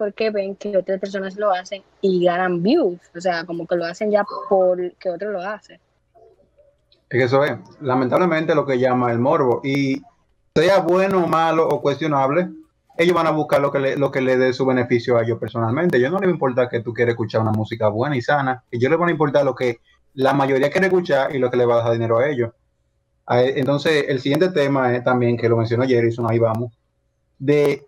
porque ven que otras personas lo hacen y ganan views, o sea, como que lo hacen ya por que otro lo hace. Es que eso es, lamentablemente, lo que llama el morbo. Y sea bueno, malo o cuestionable, ellos van a buscar lo que le, lo que le dé su beneficio a ellos personalmente. Yo no les va a importar que tú quieras escuchar una música buena y sana, yo les van a importar lo que la mayoría quiere escuchar y lo que le va a dar dinero a ellos. Entonces, el siguiente tema es también, que lo mencionó Jerison, ahí vamos, de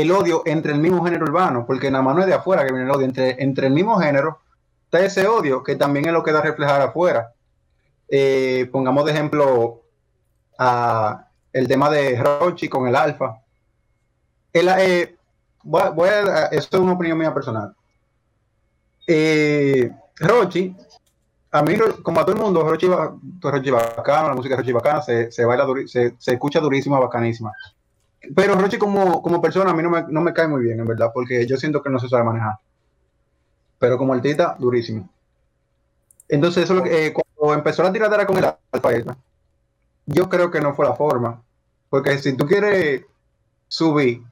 el odio entre el mismo género urbano, porque nada más no es de afuera que viene el odio, entre, entre el mismo género está ese odio que también es lo que da a reflejar afuera. Eh, pongamos de ejemplo el tema de Rochi con el Alfa. El, eh, esto es una opinión mía personal. Eh, Rochi a mí, como a todo el mundo, Rochi, Rochi bacano, la música de Rochi bacana, se, se baila, se, se, escucha durísima, bacanísima. Pero Rochi como, como persona a mí no me, no me cae muy bien, en verdad, porque yo siento que no se sabe manejar. Pero como artista, durísimo. Entonces, eso eh, cuando empezó la tiradera con el alfa, yo creo que no fue la forma. Porque si tú quieres subir,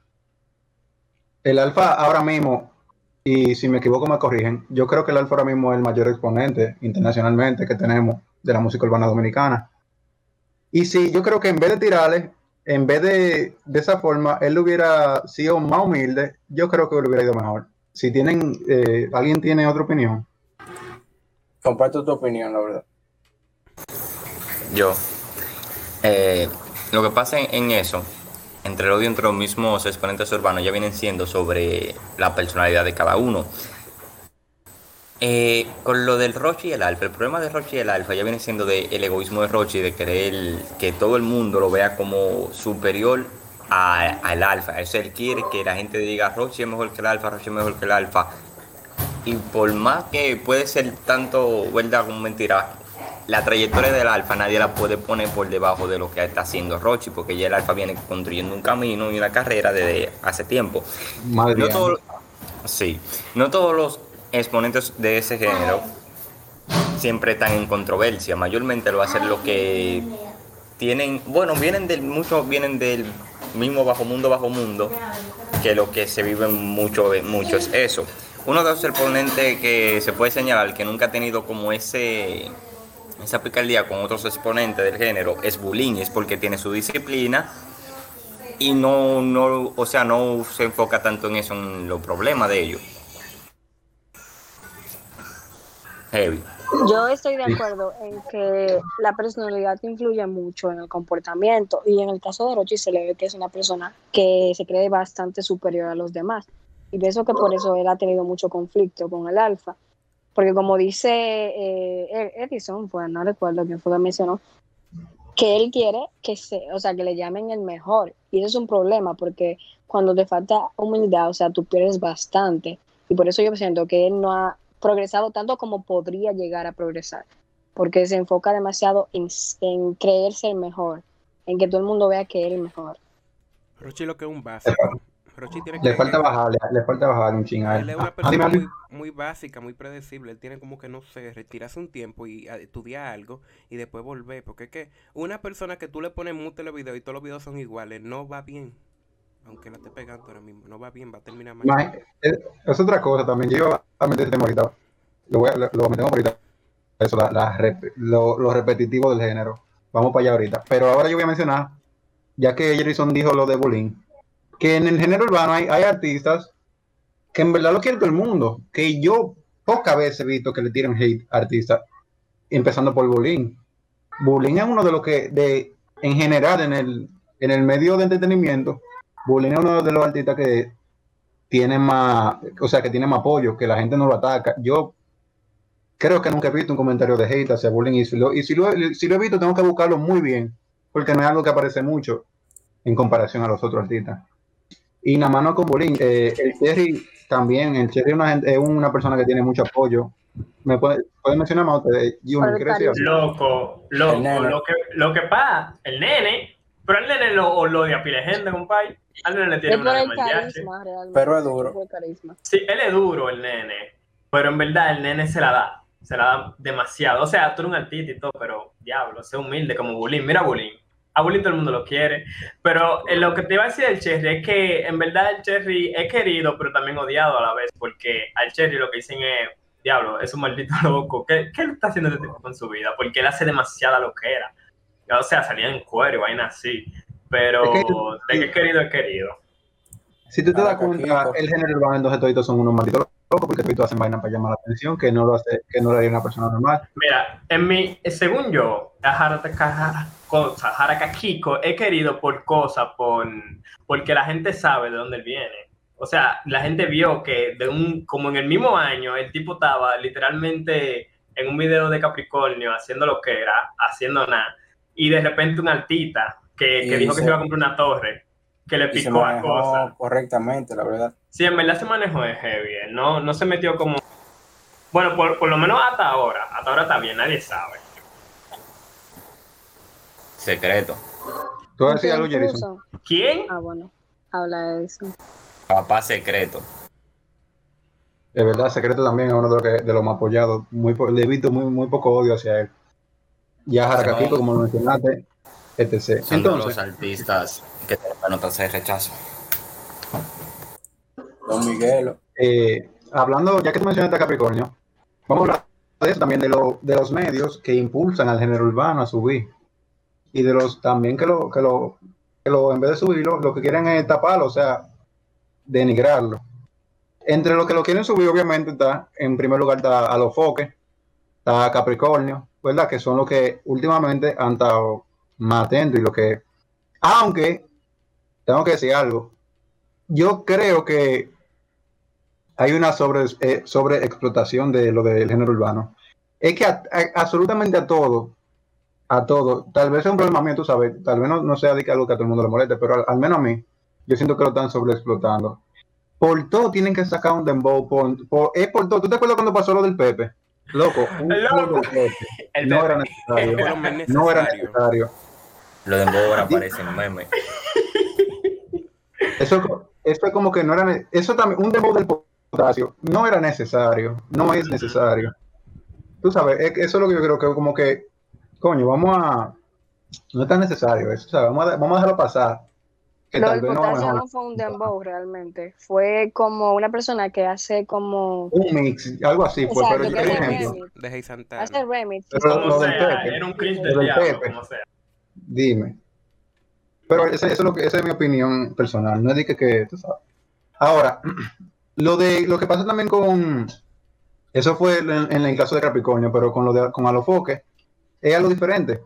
el alfa ahora mismo y si me equivoco me corrigen, yo creo que el Alfa ahora mismo es el mayor exponente internacionalmente que tenemos de la música urbana dominicana. Y si yo creo que en vez de tirarle, en vez de, de esa forma, él hubiera sido más humilde, yo creo que hubiera ido mejor. Si tienen, eh, alguien tiene otra opinión. Comparto tu opinión, la verdad. Yo. Eh, lo que pasa en eso entre el odio entre los mismos exponentes urbanos ya vienen siendo sobre la personalidad de cada uno. Eh, con lo del Rochi y el Alfa, el problema de Rochi y el Alfa ya viene siendo del egoísmo de Rochi, de querer que todo el mundo lo vea como superior al Alfa. Eso él quiere que la gente diga Rochi es mejor que el Alfa, Rochi es mejor que el Alfa. Y por más que puede ser tanto verdad como mentira, la trayectoria del Alfa nadie la puede poner por debajo de lo que está haciendo Rochi, porque ya el Alfa viene construyendo un camino y una carrera desde hace tiempo. no sí, no todos los exponentes de ese género siempre están en controversia, mayormente lo hacen los que tienen, bueno, vienen del, muchos vienen del mismo bajo mundo, bajo mundo, que lo que se vive mucho, mucho es eso. Uno de los exponentes que se puede señalar que nunca ha tenido como ese esa picardía con otros exponentes del género es bullying, es porque tiene su disciplina y no, no, o sea, no se enfoca tanto en eso, en los problemas de ellos. Heavy. Yo estoy de acuerdo en que la personalidad influye mucho en el comportamiento y en el caso de Rochi se le ve que es una persona que se cree bastante superior a los demás y pienso que por eso él ha tenido mucho conflicto con el alfa porque como dice eh, Edison, pues no recuerdo quién fue que mencionó, que él quiere que se, o sea, que le llamen el mejor. Y eso es un problema, porque cuando te falta humildad, o sea, tú pierdes bastante. Y por eso yo siento que él no ha progresado tanto como podría llegar a progresar, porque se enfoca demasiado en, en creerse el mejor, en que todo el mundo vea que él es el mejor. Rochi lo que es un básico le falta bajarle, le falta bajar un ching Él es una ah, persona muy, muy, básica, muy predecible. Él tiene como que, no sé, retirarse un tiempo y estudiar algo y después volver. Porque es que una persona que tú le pones mute los videos y todos los videos son iguales, no va bien. Aunque la esté pegando ahora mismo, no va bien, va a terminar mal. es, otra cosa también. Yo este ahorita. Lo metemos ahorita. Eso, la, lo, lo repetitivo del género. Vamos para allá ahorita. Pero ahora yo voy a mencionar, ya que Jerison dijo lo de bullying que en el género urbano hay, artistas que en verdad lo quiere todo el mundo, que yo pocas veces he visto que le tiren hate a artistas, empezando por Bullying. Bullying es uno de los que, de, en general, en el, en el medio de entretenimiento, Bullying es uno de los artistas que tiene más, o sea, que tiene más apoyo, que la gente no lo ataca. Yo creo que nunca he visto un comentario de hate hacia Bullying y si lo, y si lo, si lo he visto tengo que buscarlo muy bien, porque no es algo que aparece mucho en comparación a los otros artistas. Y nada más no con Bolín, eh, el Cherry también, el Cherry es una, es una persona que tiene mucho apoyo. ¿Me puede, puede mencionar más ustedes? Loco, loco, lo que, lo que pasa, el nene, pero el nene lo, lo odia pile gente, compadre. Al nene le tiene una carisma, Pero es duro. Sí, él es duro, el nene. Pero en verdad el nene se la da. Se la da demasiado. O sea, tú eres un artista y todo, pero diablo, sé humilde como Bulín. Mira Bulín. a Bully todo el mundo lo quiere. Pero eh, lo que te iba a decir del Cherry es que en verdad el Cherry es querido, pero también odiado a la vez, porque al Cherry lo que dicen es, diablo, es un maldito loco. ¿Qué, qué está haciendo este tipo con su vida? Porque él hace demasiada loquera. O sea, salía en cuero y vaina así. Pero de que es querido es querido. Si tú te das cuenta, el género urbano entonces todos son unos malditos locos porque todos hacen vaina para llamar la atención, que no lo hace, que no lo haría una persona normal. Mira, en mi, según yo, Haraka Kiko he querido por cosas, por, porque la gente sabe de dónde él viene. O sea, la gente vio que de un, como en el mismo año, el tipo estaba literalmente en un video de Capricornio haciendo lo que era, haciendo nada, y de repente una altita que, que dijo que se iba a comprar una torre, que le picó a cosas. Correctamente, la verdad. Sí, en verdad se manejó de heavy, no, no se metió como... Bueno, por, por lo menos hasta ahora, hasta ahora está bien, nadie sabe. Secreto. ¿Tú decir algo, Jerison? ¿Quién? Ah, bueno, habla de eso. Papá secreto. De verdad, secreto también es uno de los, que, de los más apoyados. Muy, le he visto muy, muy poco odio hacia él. Ya Jarakapito, como lo mencionaste, etc. Son Entonces, los artistas que te notas de rechazo. Don Miguelo. Eh, hablando, ya que tú mencionaste a Capricornio, vamos a hablar de eso también, de, lo, de los medios que impulsan al género urbano a subir y de los también que lo, que lo, que lo en vez de subirlo, lo que quieren es taparlo, o sea, denigrarlo. Entre los que lo quieren subir, obviamente, está, en primer lugar, está a los foques, está Capricornio, ¿verdad? Que son los que últimamente han estado más y lo que. Aunque, tengo que decir algo, yo creo que hay una sobre, eh, sobre explotación de lo del género urbano. Es que absolutamente a todo a todo. Tal vez es un problema mío, sabes, tal vez no, sea de que algo que a todo el mundo le moleste, pero al, menos a mí, yo siento que lo están sobreexplotando. Por todo tienen que sacar un dembow, por, es por todo. ¿Tú te acuerdas cuando pasó lo del Pepe? Loco, un Loco. no era necesario. No era necesario. Lo de dembow ahora parece meme. Eso, eso es como que no era, eso también, un dembow del potasio, no era necesario, no es necesario. Tú sabes, eso es lo que yo creo que como que coño, vamos a. No es tan necesario eso, vamos, a, vamos a dejarlo pasar. Que tal vez no, no fue un dembow realmente, fue como una persona que hace como. Un mix, algo así, pues, pero yo ejemplo. De Santana. Hace remix. Pero lo, del Pepe. Era un Chris del Pepe. Como sea. Dime. Pero ese, eso es lo que, esa es mi opinión personal, no es de que, que tú sabes. Ahora, lo de lo que pasa también con. Eso fue en, en el caso de Capricornio, pero con lo de con Alofoque es algo diferente.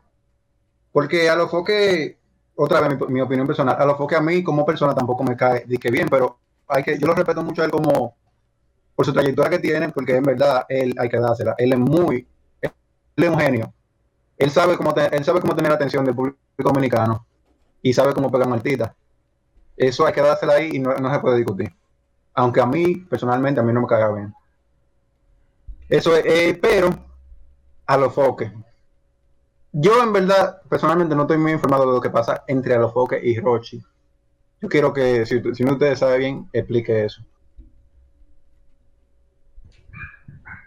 Porque a lo foque, otra vez mi, opinión personal, a lo foque a mí como persona tampoco me cae de que bien, pero hay que, yo lo respeto mucho a él como por su trayectoria que tiene, porque en verdad él hay que dársela. Él es muy, él es un genio. Él sabe cómo, él sabe cómo tener la atención del público dominicano y sabe cómo pegar martita. Eso hay que dársela ahí y no, se puede discutir. Aunque a mí, personalmente, a mí no me caiga bien. Eso es, eh, pero a los foques, yo en verdad, personalmente no estoy muy informado de lo que pasa entre Alofoque y Rochi. Yo quiero que, si, si no ustedes sabe bien, explique eso.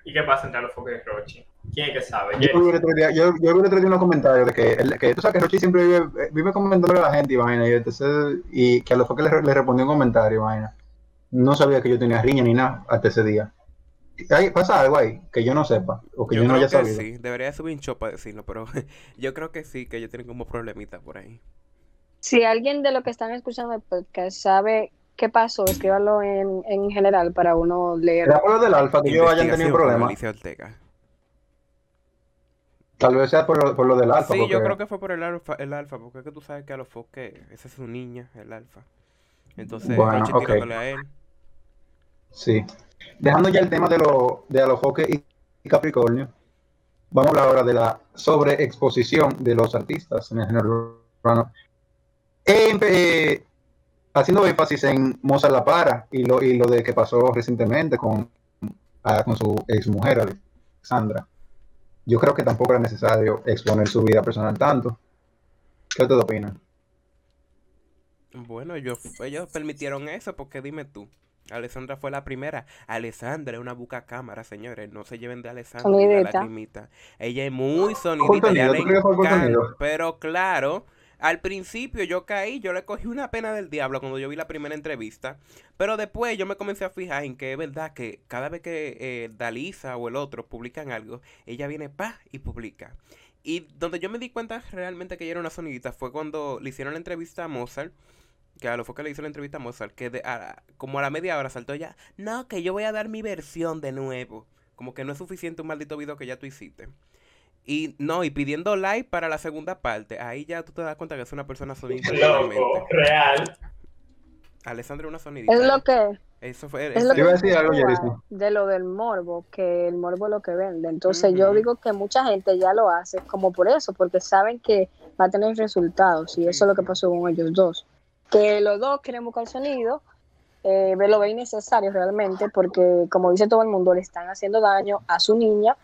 ¿Y qué pasa entre Alofoque y Rochi? ¿Quién es que sabe? Yo vi el otro día, yo, yo vi unos comentarios de que, que, tú sabes que Rochi siempre vive, vive comentándole a la gente y vaina, y, entonces, y que Alofoque le, le respondió un comentario, vaina. No sabía que yo tenía riña ni nada hasta ese día. ¿Hay, ¿Pasa algo ahí que yo no sepa o que yo, no haya sabido? Sí, debería subir un show para decirlo, pero yo creo que sí, que ellos tienen como problemitas por ahí. Si alguien de los que están escuchando el podcast sabe qué pasó, escríbalo en, en general para uno leer. ¿Era por lo del alfa que ellos hayan tenido problemas? Tal vez sea por lo, por lo del alfa. Sí, yo creo que fue por el alfa, el alfa, porque es que tú sabes que a los foques, esa es su niña, el alfa. Entonces, bueno, okay. a él. Sí. Dejando ya el tema de, lo, de Alofoque y Capricornio, vamos a hablar ahora de la sobreexposición de los artistas en el género urbano. Eh, haciendo énfasis en Mozart La Para y lo, y lo de que pasó recientemente con, ah, con su ex mujer, Alexandra. Yo creo que tampoco era necesario exponer su vida personal tanto. ¿Qué te opinas? Bueno, ellos permitieron eso porque dime tú. Alessandra fue la primera. Alessandra es una buca cámara, señores. No se lleven de Alessandra la Ella es muy sonidita. pero claro, Al principio yo caí, yo le cogí una pena del diablo cuando yo vi la primera entrevista, pero después yo me comencé a fijar en que es verdad que cada vez que eh, Dalisa o el otro publican algo, ella viene pa y publica. Y donde yo me di cuenta realmente que ella era una sonidita fue cuando le hicieron la entrevista a Mozart, que a lo fue que le hizo la entrevista a Mozart, que de- a- como a la media hora saltó ella, no, que yo voy a dar mi versión de nuevo. Como que no es suficiente un maldito video que ya tú hiciste. Y no, y pidiendo like para la segunda parte. Ahí ya tú te das cuenta que es una persona sonidita Loco, real. Alessandra es una sonidita. Es lo que, Eso fue. es lo Te iba a que decir algo, de lo del morbo, que el morbo es lo que vende. Entonces yo digo que mucha gente ya lo hace como por eso, porque saben que va a tener resultados y eso es lo que pasó con ellos dos. Que los dos quieren buscar sonido, eh, lo ven innecesario realmente, porque como dice todo el mundo, le están haciendo daño a su niña,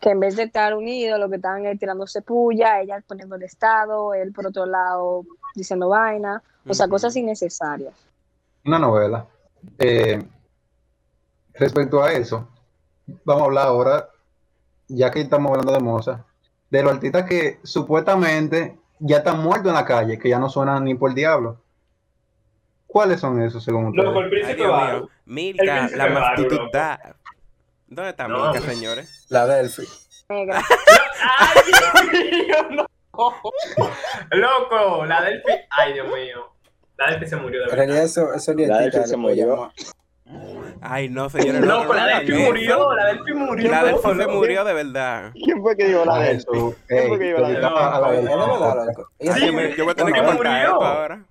que en vez de estar unidos, lo que están es tirándose puya, ella poniendo el estado, él por otro lado diciendo vaina, o sea, cosas innecesarias. Una novela. Eh, respecto a eso, vamos a hablar ahora, ya que estamos hablando de Mozart, de los artistas que supuestamente ya están muertos en la calle, que ya no suenan ni por el diablo. ¿Cuáles son esos según ustedes? Loco, el príncipe Baru. Milka, la Baru, mastituta. ¿Dónde está No, Milka, pues. señores? La Delphi. ¡Ay, Dios mío! No. Loco, la Delphi. Ay, Dios mío. La Delphi se murió de En verdad. realidad eso, eso ni La Delphi se murió. Ay, no, señores. no, Loco, no la Delphi murió. La Delphi murió. La Delphi se murió de verdad. ¿Quién fue que dijo la Ah, de eso, ¿Quién fue que a la- Es de verdad, loco. Ella Sí, se Yo, voy a tener que contar murió. esto ahora.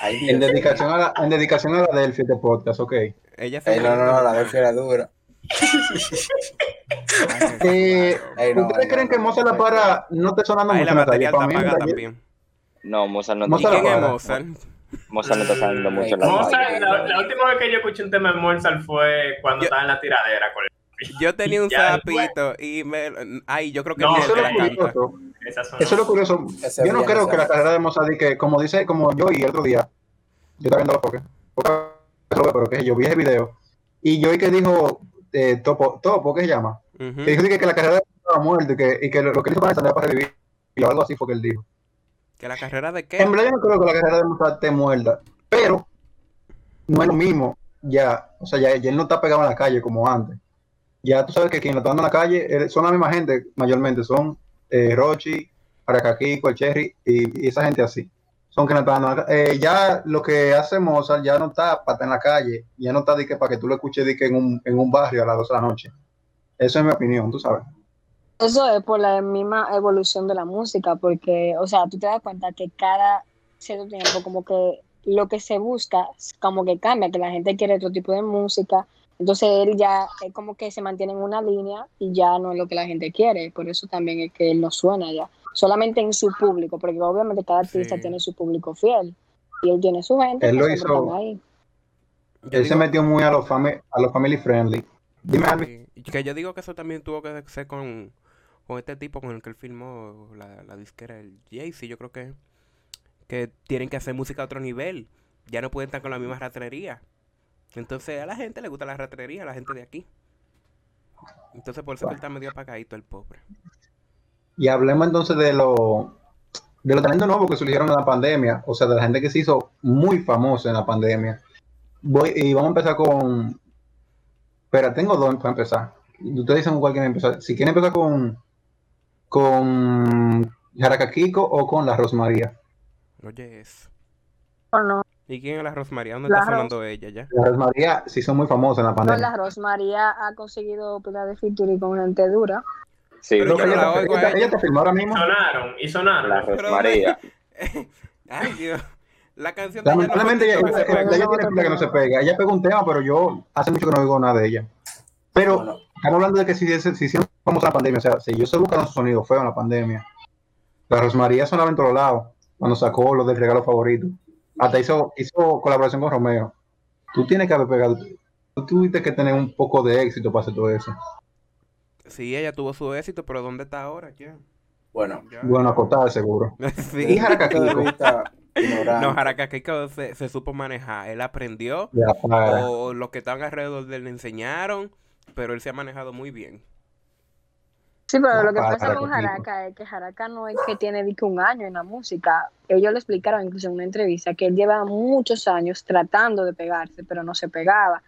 Ay, En dedicación a la, en dedicación a la Delphi de podcast, ok. Ella no, no, no, la Delphi era dura. Eh, no, ¿Ustedes no, creen no, que Mozart La no, Para no esté sonando mucho la batería está apagada también. No, Mozart no ¿Y Mozart quién la es para. Mozart? Mozart no está saliendo mucho la Mozart- la, la última vez que yo escuché un tema de Mozart fue cuando Yo- estaba en la tiradera con Yo tenía un Ya, sapito y me... Ay, yo creo que No, Eso lo Eso es lo curioso. Ese Yo no creo que la carrera de Mozart, di que, como dice, como yo y el otro día, yo estaba viendo porque, pero que yo vi ese video, y yo y que dijo eh, Topo, Topo, ¿qué se llama? Que dijo que, que la carrera de Mozart estaba muerta y que, y que lo, lo que hizo para era para revivir, y algo así fue que él dijo. ¿Que la carrera de qué? En verdad yo no creo que la carrera de Mozart esté muerta, pero no es lo mismo ya, o sea, ya, ya él no está pegado en la calle como antes. Ya tú sabes que quien lo está dando en la calle son la misma gente, mayormente, son eh, Rochi, Aracaquico, el Cherry y, esa gente así. Son están en la ca- eh, Ya lo que hace Mozart ya no está para estar en la calle, ya no está de que, para que tú lo escuches de que en, un, en un barrio a las 12 de la noche. Eso es mi opinión, tú sabes. Eso es por la misma evolución de la música, porque, o sea, tú te das cuenta que cada cierto tiempo como que lo que se busca como que cambia, que la gente quiere otro tipo de música, entonces él ya es como que se mantiene en una línea y ya no es lo que la gente quiere, por eso también es que él no suena ya, solamente en su público, porque obviamente cada artista Sí. tiene su público fiel y él tiene su gente Él lo siempre hizo- ahí. Yo Él se digo- metió muy a los, fami- a los family friendly. Dime, Albi. Sí, y Que yo digo que eso también tuvo que ser con, con este tipo con el que él filmó la, la disquera, el Jay-Z, yo creo que, que tienen que hacer música a otro nivel. Ya no pueden estar con la misma ratrería. Entonces a la gente le gusta la ratrería, a la gente de aquí. Entonces por eso que él está medio apagadito el pobre. Y hablemos entonces de lo de los talentos nuevos que surgieron en la pandemia, o sea, de la gente que se hizo muy famosa en la pandemia. Voy, y vamos a empezar con. Espera, tengo dos para empezar. Ustedes dicen cuál quieren empezar. Si quieren empezar con. con Jaracaquico o con la Rosmaría. Oye, eso. ¿O no? ¿Y quién es la Rosmaría? ¿Dónde La está Ros- sonando ella ya? La Rosmaría se hizo muy famosa en la No, pandemia. la Rosmaría ha conseguido pila de featuring con gente dura. Sí, Pero Creo yo que no ella, la te- oigo ella- a ella. ella te filmó ahora mismo. Sonaron, y sonaron. la Rosmaría. Ay, Dios. La canción de ella no Lamentablemente ella, se ella- tiene pinta que no se pega. Ella pegó un tema, pero yo hace mucho que no oigo nada de ella. Pero Bueno, estamos hablando de que si, si, si hicieron famosa la pandemia, o sea, si yo se buscaron su sonido feo en la pandemia, la Rosmaría sonaba en todos lados cuando sacó lo del regalo favorito. Hasta hizo, hizo colaboración con Romeo. Tú tienes que haber pegado, tú tuviste que tener un poco de éxito para hacer todo eso. Sí, ella tuvo su éxito, pero ¿dónde está ahora? Ya. bueno. Ya. Bueno, acotada seguro. Sí. Y. No, Jaracaquico se, se supo manejar. Él aprendió, Ya, o los que estaban alrededor de él le enseñaron, pero él se ha manejado muy bien. Sí, pero lo que pasa con. Jaraka es que Jaraka no es que tiene que un año en la música. Ellos le explicaron incluso en una entrevista que él lleva muchos años tratando de pegarse, pero no se pegaba.